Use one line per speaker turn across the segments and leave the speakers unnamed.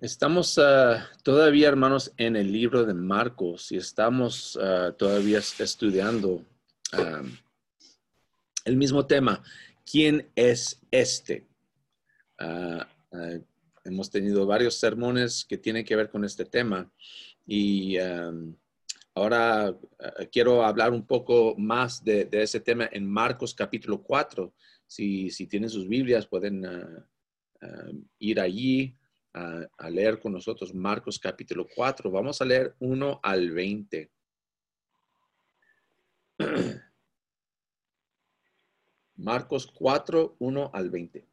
Estamos ah, todavía, hermanos, en el libro de Marcos y estamos ah, todavía estudiando ah, el mismo tema. ¿Quién es este? hemos tenido varios sermones que tienen que ver con este tema y ahora quiero hablar un poco más de, ese tema en Marcos capítulo 4. Si, si tienen sus Biblias, pueden ir allí a, leer con nosotros Marcos capítulo 4. Vamos a leer 1 al 20. Marcos 4, 1 al 20.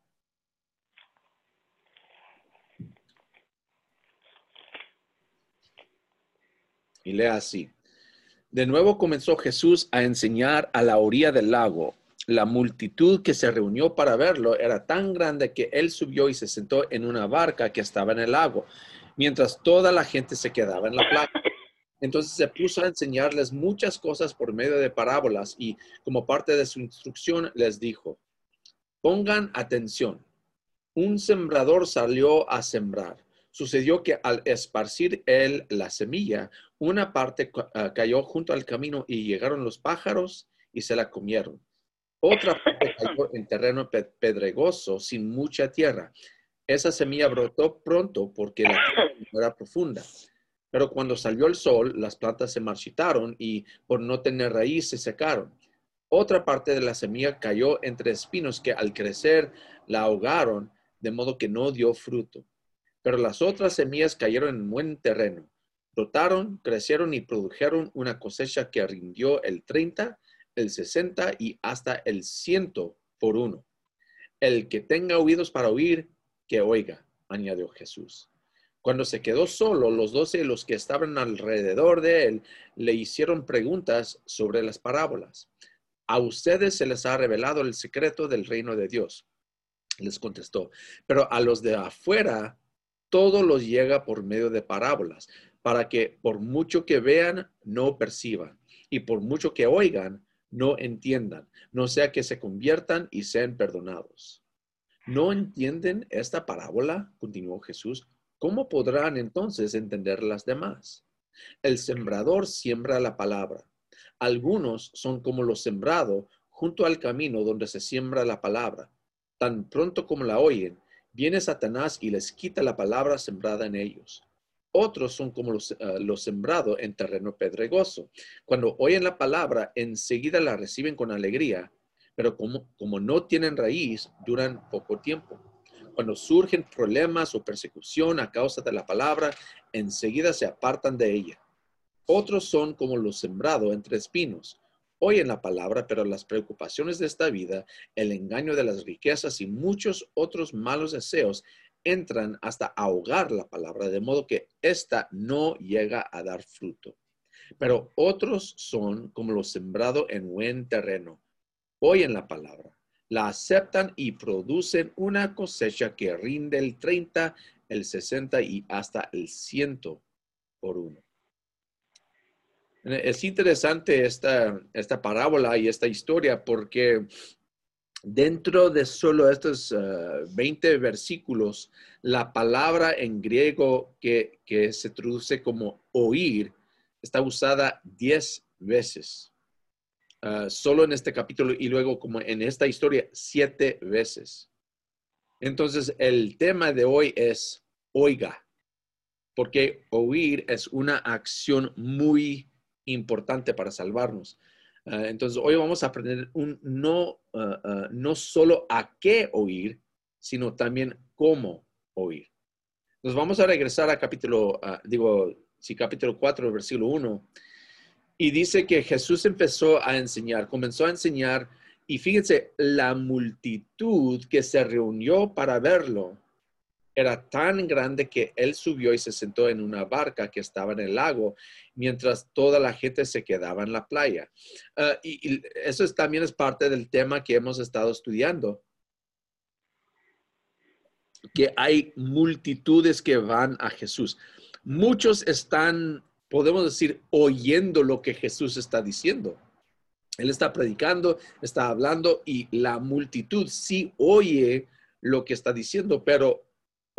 Y lea así. De nuevo comenzó Jesús a enseñar a la orilla del lago la multitud que se reunió para verlo era tan grande que él subió y se sentó en una barca que estaba en el lago, mientras toda la gente se quedaba en la playa. Entonces se puso a enseñarles muchas cosas por medio de parábolas y como parte de su instrucción les dijo, pongan atención, un sembrador salió a sembrar. Sucedió que al esparcir él la semilla, una parte ah, cayó junto al camino y llegaron los pájaros y se la comieron. Otra parte cayó en terreno pedregoso, sin mucha tierra. Esa semilla brotó pronto porque la tierra no era profunda. Pero cuando salió el sol, las plantas se marchitaron y por no tener raíz se secaron. Otra parte de la semilla cayó entre espinos que al crecer la ahogaron, de modo que no dio fruto. Pero las otras semillas cayeron en buen terreno. Brotaron, crecieron y produjeron una cosecha que rindió el 30, el 60 y hasta el 100 por uno. El que tenga oídos para oír, que oiga, añadió Jesús. Cuando se quedó solo, los doce y los que estaban alrededor de él le hicieron preguntas sobre las parábolas. A ustedes se les ha revelado el secreto del reino de Dios. Les contestó, pero a los de afuera todo los llega por medio de parábolas, para que por mucho que vean, no perciban, y por mucho que oigan, no entiendan, no sea que se conviertan y sean perdonados. ¿No entienden esta parábola? continuó Jesús. ¿Cómo podrán entonces entender las demás? El sembrador siembra la palabra. Algunos son como lo sembrado junto al camino donde se siembra la palabra. Tan pronto como la oyen, viene Satanás y les quita la palabra sembrada en ellos. Otros son como los, uh, sembrados en terreno pedregoso. Cuando oyen la palabra, enseguida la reciben con alegría, pero como, como no tienen raíz, duran poco tiempo. Cuando surgen problemas o persecución a causa de la palabra, enseguida se apartan de ella. Otros son como los sembrados entre espinos. Oyen la palabra, pero las preocupaciones de esta vida, el engaño de las riquezas y muchos otros malos deseos entran hasta ahogar la palabra, de modo que ésta no llega a dar fruto. Pero otros son como los sembrados en buen terreno. Oyen la palabra, la aceptan y producen una cosecha que rinde el 30, el 60 y hasta el 100 por uno. Es interesante esta, esta parábola y esta historia porque dentro de solo estos 20 uh, versículos, la palabra en griego que, se traduce como oír está usada 10 veces. Uh, solo en este capítulo y luego como en esta historia, siete veces. Entonces, el tema de hoy es oiga, porque oír es una acción muy importante para salvarnos. Ah, entonces, hoy vamos a aprender un, no, ah, no solo a qué oír, sino también cómo oír. Nos vamos a regresar a capítulo, digo, sí, capítulo 4, versículo 1. Y dice que Jesús empezó a enseñar, comenzó a enseñar, y fíjense, la multitud que se reunió para verlo era tan grande que él subió y se sentó en una barca que estaba en el lago, mientras toda la gente se quedaba en la playa. Ah, y, eso también es parte del tema que hemos estado estudiando, que hay multitudes que van a Jesús. Muchos están, podemos decir, oyendo lo que Jesús está diciendo. Él está predicando, está hablando y la multitud sí oye lo que está diciendo, pero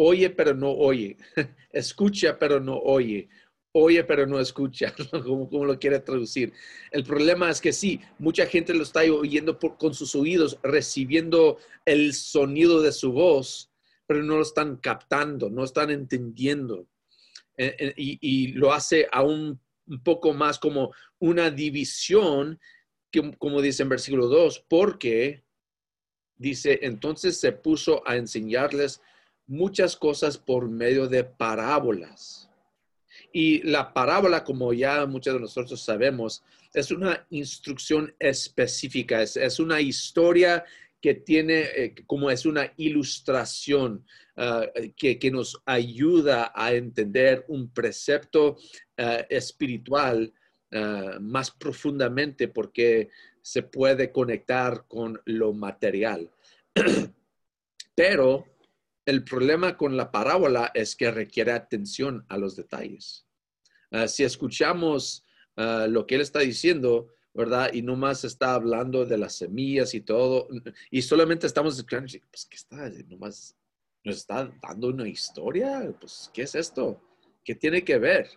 oye pero no oye, escucha pero no oye, oye pero no escucha, como, lo quiere traducir. El problema es que sí, mucha gente lo está oyendo con sus oídos, recibiendo el sonido de su voz, pero no lo están captando, no están entendiendo. Eh, eh, y, lo hace aún un poco más como una división, que, como dice en versículo 2, porque dice, entonces se puso a enseñarles muchas cosas por medio de parábolas. Y la parábola, como ya muchos de nosotros sabemos, es una instrucción específica, es, una historia que tiene, eh, como es una ilustración ah, que, nos ayuda a entender un precepto ah, espiritual ah, más profundamente porque se puede conectar con lo material. Pero el problema con la parábola es que requiere atención a los detalles. Ah, si escuchamos ah, lo que él está diciendo, ¿verdad? Y no más está hablando de las semillas y todo, y solamente estamos escuchando, pues, ¿qué está? Nomás nos está dando una historia, pues, ¿qué es esto? ¿Qué tiene que ver?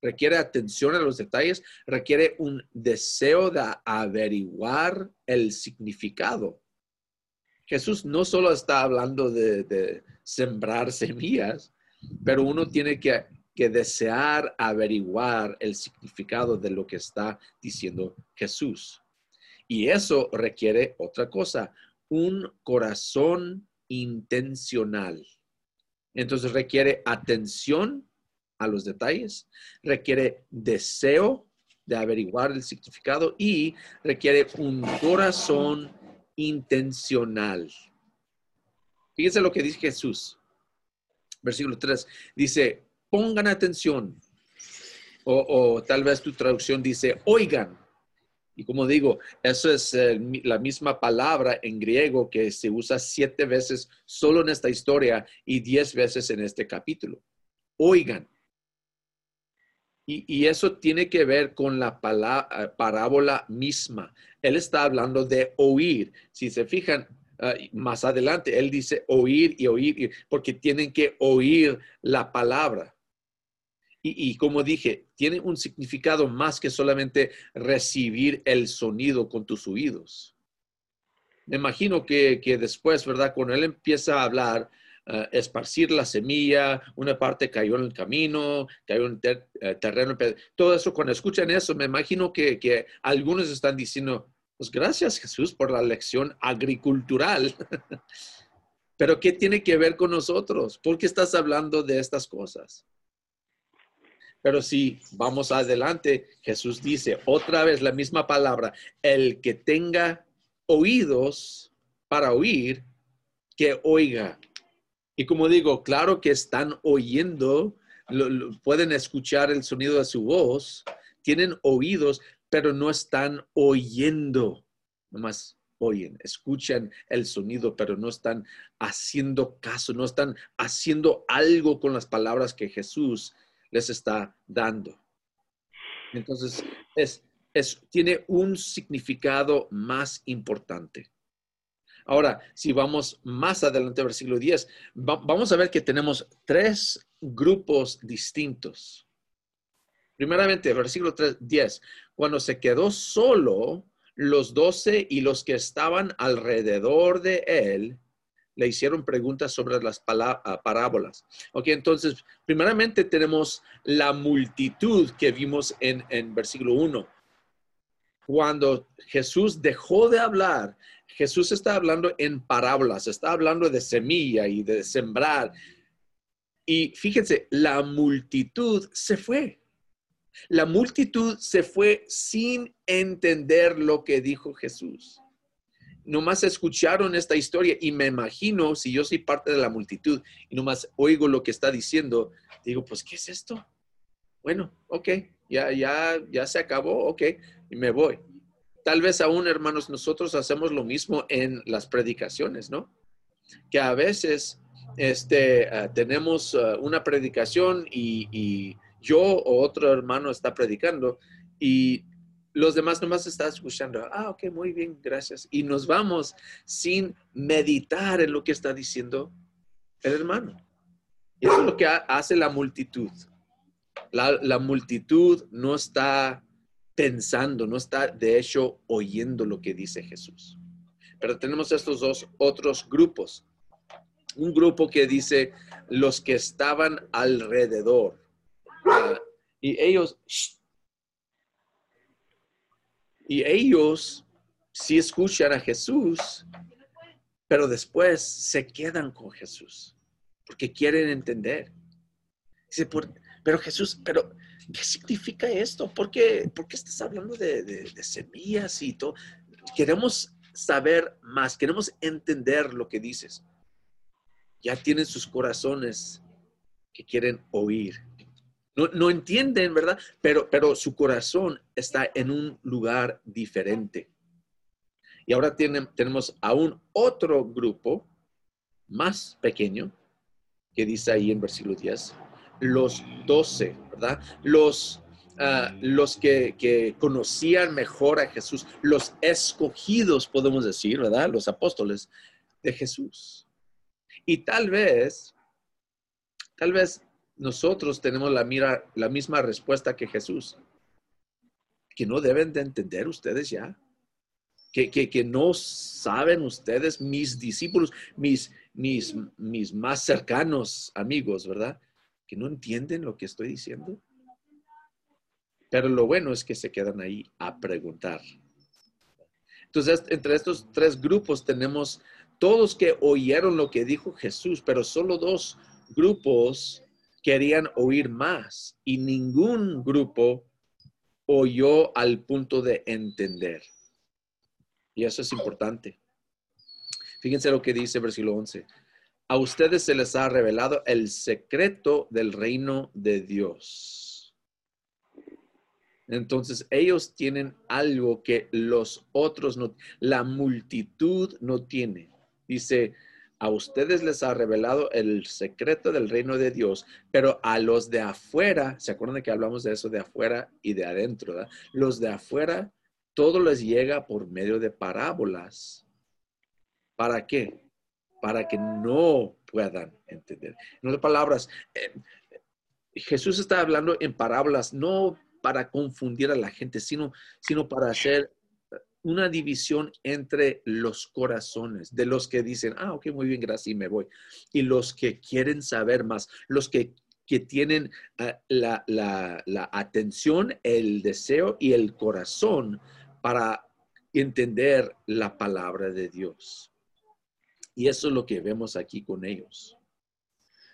Requiere atención a los detalles, requiere un deseo de averiguar el significado. Jesús no solo está hablando de, sembrar semillas, pero uno tiene que, que, desear averiguar el significado de lo que está diciendo Jesús. Y eso requiere otra cosa, un corazón intencional. Entonces requiere atención a los detalles, requiere deseo de averiguar el significado y requiere un corazón intencional. Fíjense lo que dice Jesús. Versículo 3 dice, pongan atención. O, tal vez tu traducción dice, oigan. Y como digo, eso es la misma palabra en griego que se usa siete veces solo en esta historia y diez veces en este capítulo. Oigan. Y, eso tiene que ver con la parábola misma. Él está hablando de oír. Si se fijan, ah, más adelante, él dice oír y oír, porque tienen que oír la palabra. Y, como dije, tiene un significado más que solamente recibir el sonido con tus oídos. Me imagino que, que después, ¿verdad? Cuando él empieza a hablar, eh, esparcir la semilla, una parte cayó en el camino, cayó en el eh, terreno. Todo eso, cuando escuchan eso, me imagino que, que algunos están diciendo, pues gracias Jesús por la lección agricultural. Pero ¿qué tiene que ver con nosotros? ¿Por qué estás hablando de estas cosas? Pero si vamos adelante, Jesús dice otra vez la misma palabra, el que tenga oídos para oír, que oiga. Y como digo, claro que están oyendo, pueden escuchar el sonido de su voz, tienen oídos, pero no están oyendo. Nomás oyen, escuchan el sonido, pero no están haciendo caso, no están haciendo algo con las palabras que Jesús les está dando. Entonces, es, es, tiene un significado más importante. Ahora, si vamos más adelante, versículo 10, vamos a ver que tenemos tres grupos distintos. Primeramente, versículo 3, 10, cuando se quedó solo, los doce y los que estaban alrededor de él le hicieron preguntas sobre las ah, parábolas. Ok, entonces, primeramente tenemos la multitud que vimos en, en versículo 1. Cuando Jesús dejó de hablar, Jesús está hablando en parábolas, está hablando de semilla y de sembrar. Y fíjense, la multitud se fue. La multitud se fue sin entender lo que dijo Jesús. Nomás escucharon esta historia y me imagino, si yo soy parte de la multitud y nomás oigo lo que está diciendo, digo, pues, ¿qué es esto? Bueno, ok, ya, ya, ya se acabó, ok, y me voy tal vez aún, hermanos, nosotros hacemos lo mismo en las predicaciones, ¿no? Que a veces este, ah, tenemos ah, una predicación y, yo o otro hermano está predicando y los demás nomás están escuchando. Ah, ok, muy bien, gracias. Y nos vamos sin meditar en lo que está diciendo el hermano. Eso es lo que hace la multitud. La, multitud no está pensando, no está de hecho oyendo lo que dice Jesús. Pero tenemos estos dos otros grupos. Un grupo que dice los que estaban alrededor. Ah, y ellos, y ellos sí escuchan a Jesús, pero después se quedan con Jesús porque quieren entender. Pero Jesús, pero ¿qué significa esto? ¿Por qué, por qué estás hablando de, semillas y todo? Queremos saber más, queremos entender lo que dices. Ya tienen sus corazones que quieren oír. No, no entienden, ¿verdad? Pero, pero su corazón está en un lugar diferente. Y ahora tienen, tenemos aún otro grupo más pequeño que dice ahí en versículo 10, los doce, ¿verdad? Los, ah, los que, que, conocían mejor a Jesús, los escogidos, podemos decir, ¿verdad? Los apóstoles de Jesús. Y tal vez, tal vez nosotros tenemos la, mira, la misma respuesta que Jesús, que no deben de entender ustedes ya. Que, que, que, no saben ustedes, mis discípulos, mis, mis, mis más cercanos amigos, ¿verdad? Que no entienden lo que estoy diciendo. Pero lo bueno es que se quedan ahí a preguntar. Entonces, entre estos tres grupos tenemos todos que oyeron lo que dijo Jesús, pero solo dos grupos querían oír más y ningún grupo oyó al punto de entender. Y eso es importante. Fíjense lo que dice versículo 11 a ustedes se les ha revelado el secreto del reino de Dios. Entonces ellos tienen algo que los otros no, la multitud no tiene. Dice, a ustedes les ha revelado el secreto del reino de Dios, pero a los de afuera, ¿se acuerdan de que hablamos de eso de afuera y de adentro? Los de afuera, todo les llega por medio de parábolas. ¿Para qué? Para que no puedan entender. En otras palabras, eh, Jesús está hablando en parábolas, no para confundir a la gente, sino, sino para hacer una división entre los corazones, de los que dicen, ah, ok, muy bien, gracias, y me voy. Y los que quieren saber más, los que, que tienen ah, la, la atención, el deseo y el corazón para entender la palabra de Dios. Y eso es lo que vemos aquí con ellos.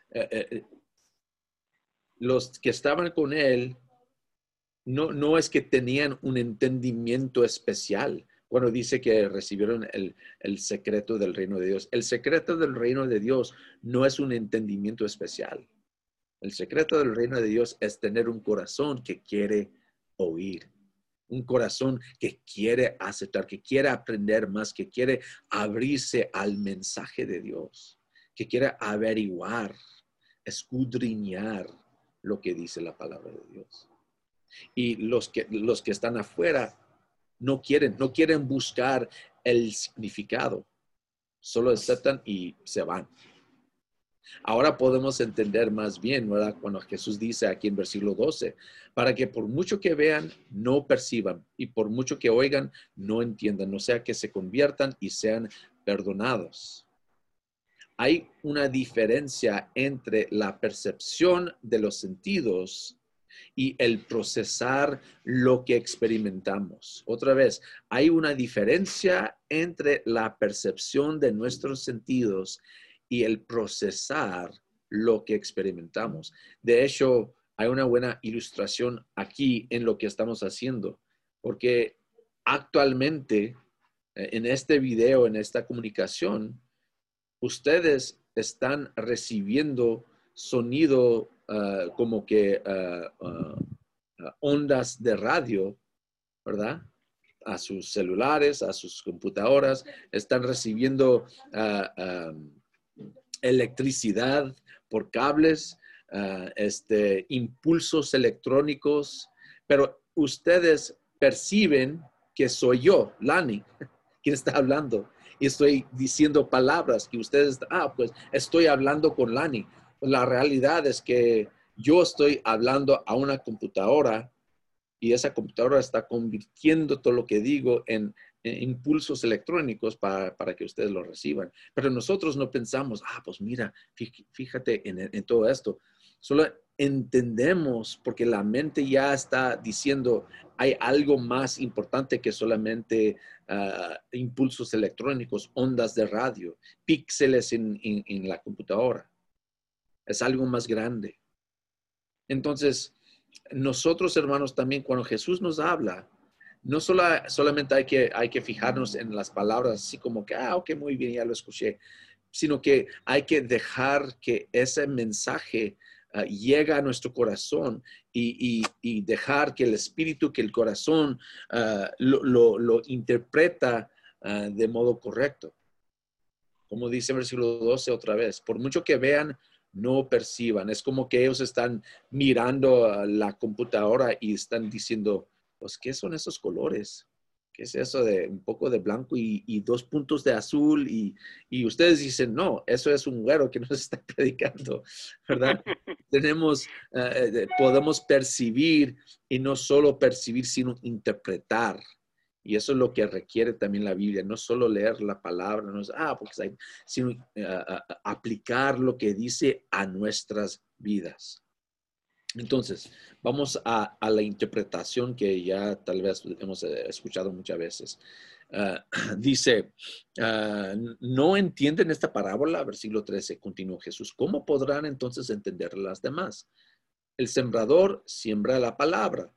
Eh, eh, eh, los que estaban con él no, no es que tenían un entendimiento especial cuando dice que recibieron el, el, secreto del reino de Dios. El secreto del reino de Dios no es un entendimiento especial. El secreto del reino de Dios es tener un corazón que quiere oír un corazón que quiere aceptar, que quiere aprender más, que quiere abrirse al mensaje de Dios, que quiere averiguar, escudriñar lo que dice la palabra de Dios. Y los que, los que están afuera no quieren, no quieren buscar el significado, solo aceptan y se van. Ahora podemos entender más bien, ¿verdad? Cuando Jesús dice aquí en versículo 12, para que por mucho que vean, no perciban, y por mucho que oigan, no entiendan, no sea que se conviertan y sean perdonados. Hay una diferencia entre la percepción de los sentidos y el procesar lo que experimentamos. Otra vez, hay una diferencia entre la percepción de nuestros sentidos y el procesar lo que experimentamos. De hecho, hay una buena ilustración aquí en lo que estamos haciendo, porque actualmente eh, en este video, en esta comunicación, ustedes están recibiendo sonido ah, como que ah, ah, ondas de radio, ¿verdad? A sus celulares, a sus computadoras, están recibiendo electricidad por cables, ah, este, impulsos electrónicos, pero ustedes perciben que soy yo, Lani, quien está hablando. Y estoy diciendo palabras que ustedes, ah, pues estoy hablando con Lani. la realidad es que yo estoy hablando a una computadora y esa computadora está convirtiendo todo lo que digo en, impulsos electrónicos para, que ustedes lo reciban. Pero nosotros no pensamos, ah, pues mira, fíjate en, en todo esto. Solo entendemos porque la mente ya está diciendo, hay algo más importante que solamente ah, impulsos electrónicos, ondas de radio, píxeles en, la computadora. Es algo más grande. Entonces, nosotros hermanos también cuando Jesús nos habla, no solo, solamente hay que, hay que fijarnos en las palabras así como que, ah, ok, muy bien, ya lo escuché, sino que hay que dejar que ese mensaje uh, llega a nuestro corazón y, dejar que el espíritu, que el corazón uh, lo, interpreta uh, de modo correcto. Como dice el versículo 12 otra vez, por mucho que vean, no perciban. Es como que ellos están mirando la computadora y están diciendo, pues, ¿qué son esos colores? ¿Qué es eso de un poco de blanco y, dos puntos de azul? Y, ustedes dicen, no, eso es un güero que nos está predicando, ¿verdad? Tenemos, eh, podemos percibir y no solo percibir, sino interpretar. Y eso es lo que requiere también la Biblia, no solo leer la palabra, no ah, porque sino eh, aplicar lo que dice a nuestras vidas. Entonces, vamos a, la interpretación que ya tal vez hemos eh, escuchado muchas veces. Ah, dice, ah, no entienden esta parábola, versículo 13, continuó Jesús. ¿Cómo podrán entonces entender las demás? El sembrador siembra la palabra.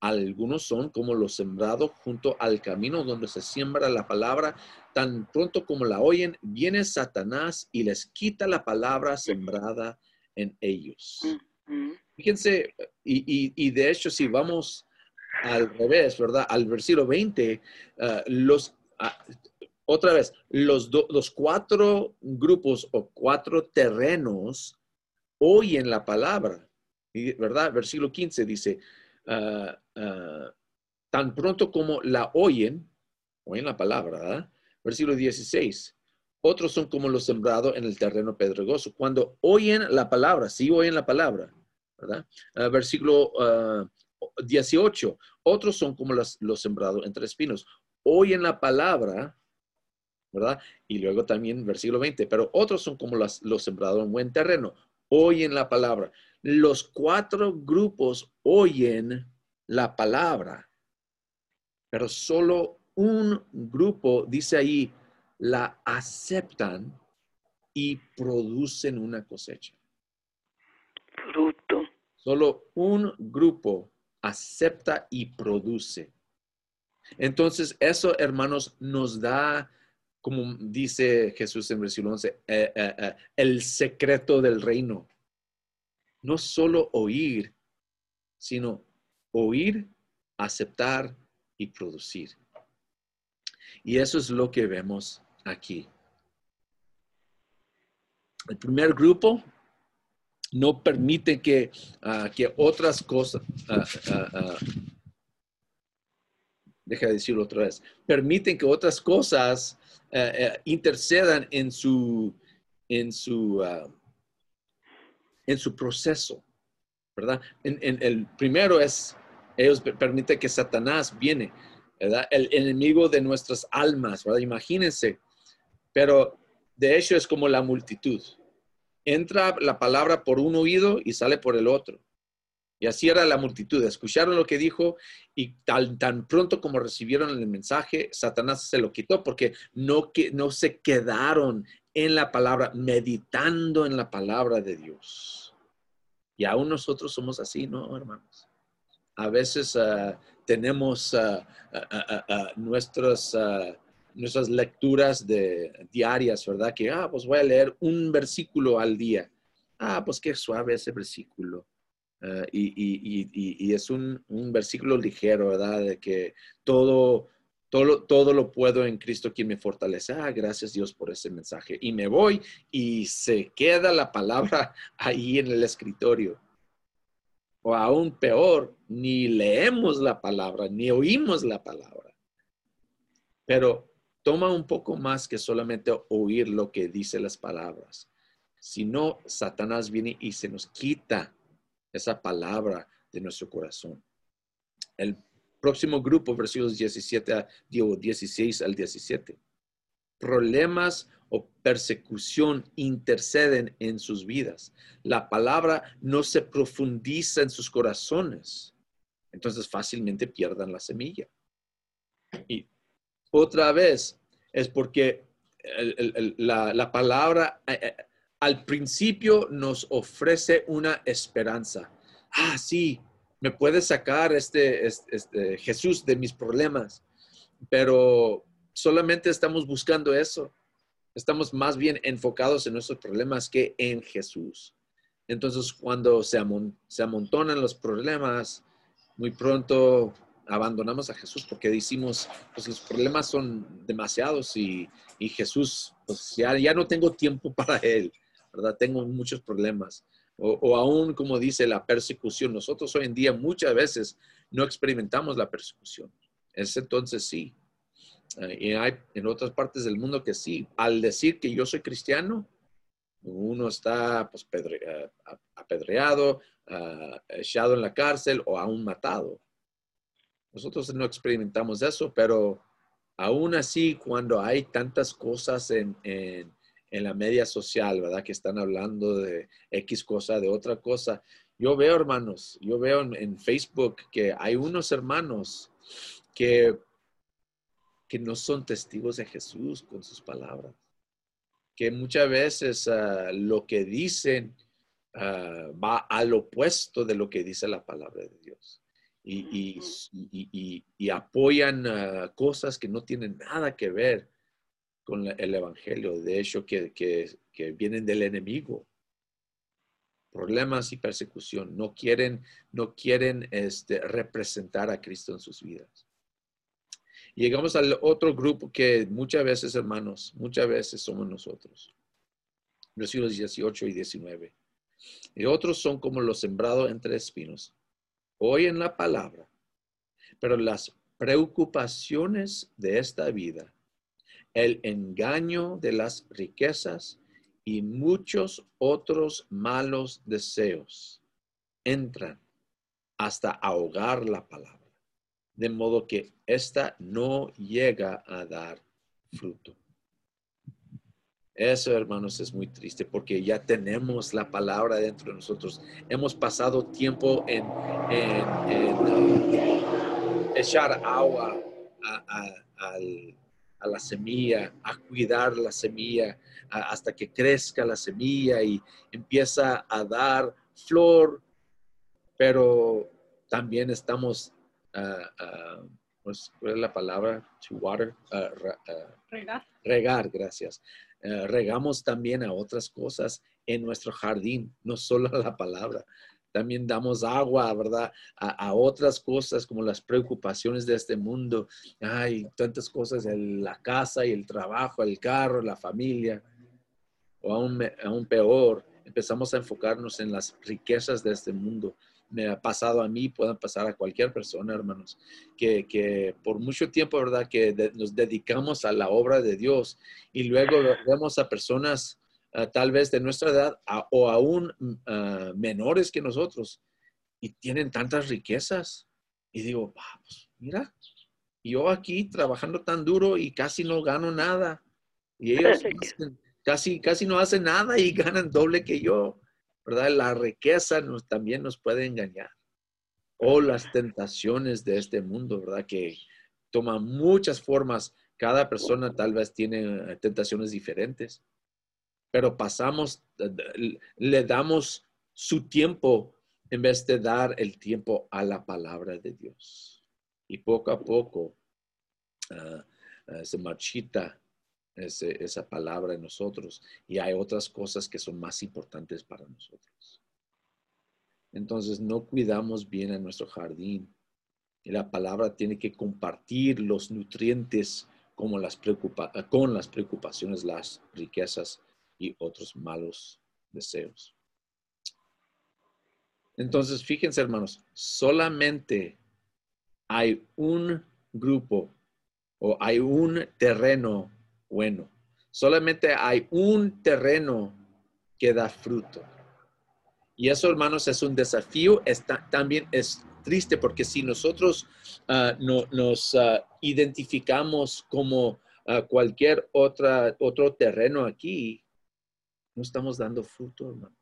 Algunos son como los sembrados junto al camino donde se siembra la palabra. Tan pronto como la oyen, viene Satanás y les quita la palabra sembrada en ellos. Fíjense, y, de hecho, si vamos al revés, ¿verdad? Al versículo 20, ah, los, ah, otra vez, los, los cuatro grupos o cuatro terrenos oyen la palabra, ¿verdad? Versículo 15 dice, ah, tan pronto como la oyen, oyen la palabra, ¿verdad? Versículo 16, otros son como los sembrados en el terreno pedregoso. Cuando oyen la palabra, sí oyen la palabra, Ah, versículo 18. Ah, Otros son como los, sembrados entre espinos. Oyen la palabra, ¿verdad? Y luego también versículo 20. Pero otros son como los, los sembrados en buen terreno. Oyen la palabra. Los cuatro grupos oyen la palabra. Pero solo un grupo, dice ahí, la aceptan y producen una cosecha. Solo un grupo acepta y produce. Entonces, eso, hermanos, nos da, como dice Jesús en versículo 11, eh, eh, eh, el secreto del reino. No solo oír, sino oír, aceptar y producir. Y eso es lo que vemos aquí. El primer grupo no permite que, ah, que otras cosas, uh, deja de decirlo otra vez, permiten que otras cosas intercedan en su, en su, en su proceso, ¿verdad? En, el primero es, ellos permiten que Satanás viene, ¿verdad? El enemigo de nuestras almas, ¿verdad? Imagínense, pero de hecho es como la multitud entra la palabra por un oído y sale por el otro. Y así era la multitud. Escucharon lo que dijo y tan, tan pronto como recibieron el mensaje, Satanás se lo quitó porque no, no se quedaron en la palabra, meditando en la palabra de Dios. Y aún nosotros somos así, ¿no, hermanos? A veces ah, tenemos uh, nuestros nuestras lecturas de, diarias, ¿verdad? Que, ah, pues voy a leer un versículo al día. Ah, pues qué suave ese versículo. Ah, y, es un, versículo ligero, ¿verdad? De que todo, todo, todo lo puedo en Cristo quien me fortalece. Ah, gracias Dios por ese mensaje. Y me voy y se queda la palabra ahí en el escritorio. O aún peor, ni leemos la palabra, ni oímos la palabra. Pero toma un poco más que solamente oír lo que dice las palabras. Si no, Satanás viene y se nos quita esa palabra de nuestro corazón. El próximo grupo, versículos 17 a 16 al 17. Problemas o persecución interceden en sus vidas. La palabra no se profundiza en sus corazones. Entonces fácilmente pierdan la semilla. Y otra vez es porque la, palabra eh, eh, al principio nos ofrece una esperanza. Ah, sí, me puede sacar este, este, Jesús de mis problemas, pero solamente estamos buscando eso. Estamos más bien enfocados en nuestros problemas que en Jesús. Entonces, cuando se, se amontonan los problemas, muy pronto abandonamos a Jesús porque decimos, pues los problemas son demasiados y, Jesús, pues ya, ya no tengo tiempo para Él, ¿verdad? Tengo muchos problemas. O, o, aún, como dice, la persecución. Nosotros hoy en día muchas veces no experimentamos la persecución. Es entonces sí. Eh, y hay en otras partes del mundo que sí. Al decir que yo soy cristiano, uno está pues, eh, apedreado, uh, echado en la cárcel o aún matado. Nosotros no experimentamos eso, pero aún así, cuando hay tantas cosas en, en, la media social, ¿verdad? Que están hablando de X cosa, de otra cosa. Yo veo, hermanos, yo veo en, Facebook que hay unos hermanos que, que no son testigos de Jesús con sus palabras. Que muchas veces ah, lo que dicen ah, va al opuesto de lo que dice la palabra de Dios y, apoyan ah, cosas que no tienen nada que ver con el Evangelio, de hecho, que, vienen del enemigo. Problemas y persecución. No quieren, no quieren este, representar a Cristo en sus vidas. llegamos al otro grupo que muchas veces, hermanos, muchas veces somos nosotros. Versículos 18 y 19. Y otros son como los sembrados entre espinos oyen la palabra, pero las preocupaciones de esta vida, el engaño de las riquezas y muchos otros malos deseos entran hasta ahogar la palabra, de modo que ésta no llega a dar fruto. Eso, hermanos, es muy triste porque ya tenemos la palabra dentro de nosotros. Hemos pasado tiempo en, echar agua a, la semilla, a cuidar la semilla hasta que crezca la semilla y empieza a dar flor, pero también estamos, uh, pues, ¿cuál es la palabra? To water.
regar.
Regar, gracias eh, regamos también a otras cosas en nuestro jardín, no solo a la palabra. También damos agua, ¿verdad? A, otras cosas como las preocupaciones de este mundo. Hay tantas cosas, en la casa y el trabajo, el carro, la familia. O aún peor, empezamos a enfocarnos en las riquezas de este mundo me ha pasado a mí, pueden pasar a cualquier persona, hermanos, que, por mucho tiempo, ¿verdad? Que nos dedicamos a la obra de Dios y luego vemos a personas ah, tal vez de nuestra edad o aún ah, menores que nosotros y tienen tantas riquezas. Y digo, pues mira, yo aquí trabajando tan duro y casi no gano nada. Y ellos casi, casi no hacen nada y ganan doble que yo. ¿verdad? La riqueza nos, también nos puede engañar. O las tentaciones de este mundo, ¿verdad? Que toman muchas formas. Cada persona tal vez tiene eh, tentaciones diferentes. Pero pasamos, le damos su tiempo en vez de dar el tiempo a la palabra de Dios. Y poco a poco ah, ah, se marchita esa palabra en nosotros y hay otras cosas que son más importantes para nosotros. Entonces no cuidamos bien a nuestro jardín y la palabra tiene que compartir los nutrientes como las con las preocupaciones, las riquezas y otros malos deseos. Entonces, fíjense hermanos, solamente hay un grupo o hay un terreno bueno. Solamente hay un terreno que da fruto. Y eso, hermanos, es un desafío. Está, también es triste porque si nosotros ah, no, nos ah, identificamos como ah, cualquier otra, otro terreno aquí, no estamos dando fruto, hermanos.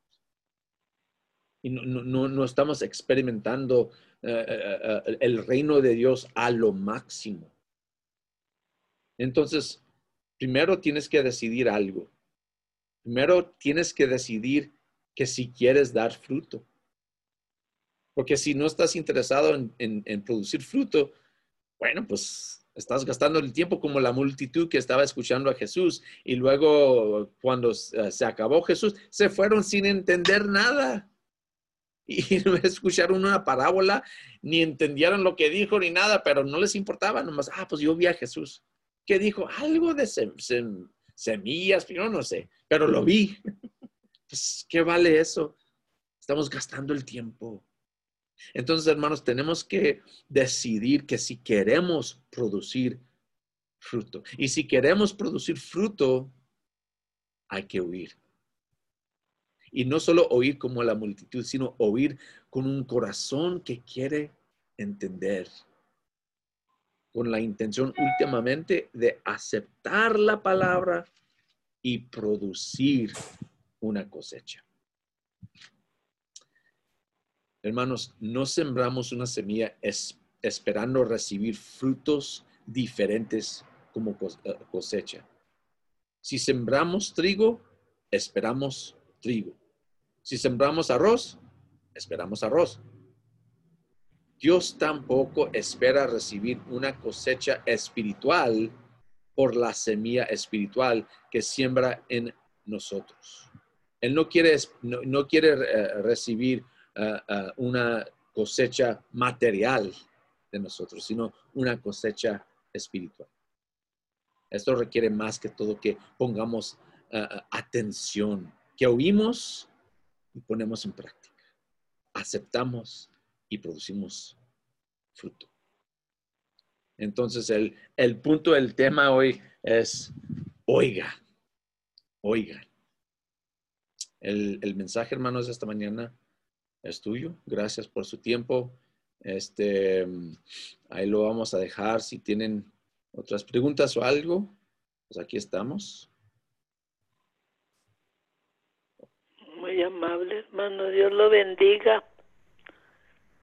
Y no, no, no estamos experimentando eh, eh, eh, el reino de Dios a lo máximo. Entonces, primero tienes que decidir algo. Primero tienes que decidir que si quieres dar fruto. Porque si no estás interesado en, producir fruto, bueno, pues estás gastando el tiempo como la multitud que estaba escuchando a Jesús y luego cuando se acabó Jesús, se fueron sin entender nada. Y no escucharon una parábola, ni entendieron lo que dijo ni nada, pero no les importaba, nomás, ah, pues yo vi a Jesús. Que dijo? Algo de semillas, yo no sé, pero lo vi. Pues, ¿qué vale eso? Estamos gastando el tiempo. Entonces, hermanos, tenemos que decidir que si queremos producir fruto, y si queremos producir fruto, hay que huir. Y no solo oír como la multitud, sino oír con un corazón que quiere entender, con la intención últimamente de aceptar la palabra y producir una cosecha. Hermanos, no sembramos una semilla esperando recibir frutos diferentes como eh, cosecha. Si sembramos trigo, esperamos trigo. Si sembramos arroz, esperamos arroz. Dios tampoco espera recibir una cosecha espiritual por la semilla espiritual que siembra en nosotros. Él no quiere, no, quiere eh, recibir eh, eh, una cosecha material de nosotros, sino una cosecha espiritual. Esto requiere más que todo que pongamos atención, que oímos y ponemos en práctica, aceptamos y producimos fruto. Entonces, el, el punto del tema hoy es, oiga, oigan. El, mensaje, hermanos, de esta mañana es tuyo. Gracias por su tiempo. Este, ahí lo vamos a dejar. Si tienen otras preguntas o algo, pues aquí estamos.
Muy amable, hermano. Dios lo bendiga.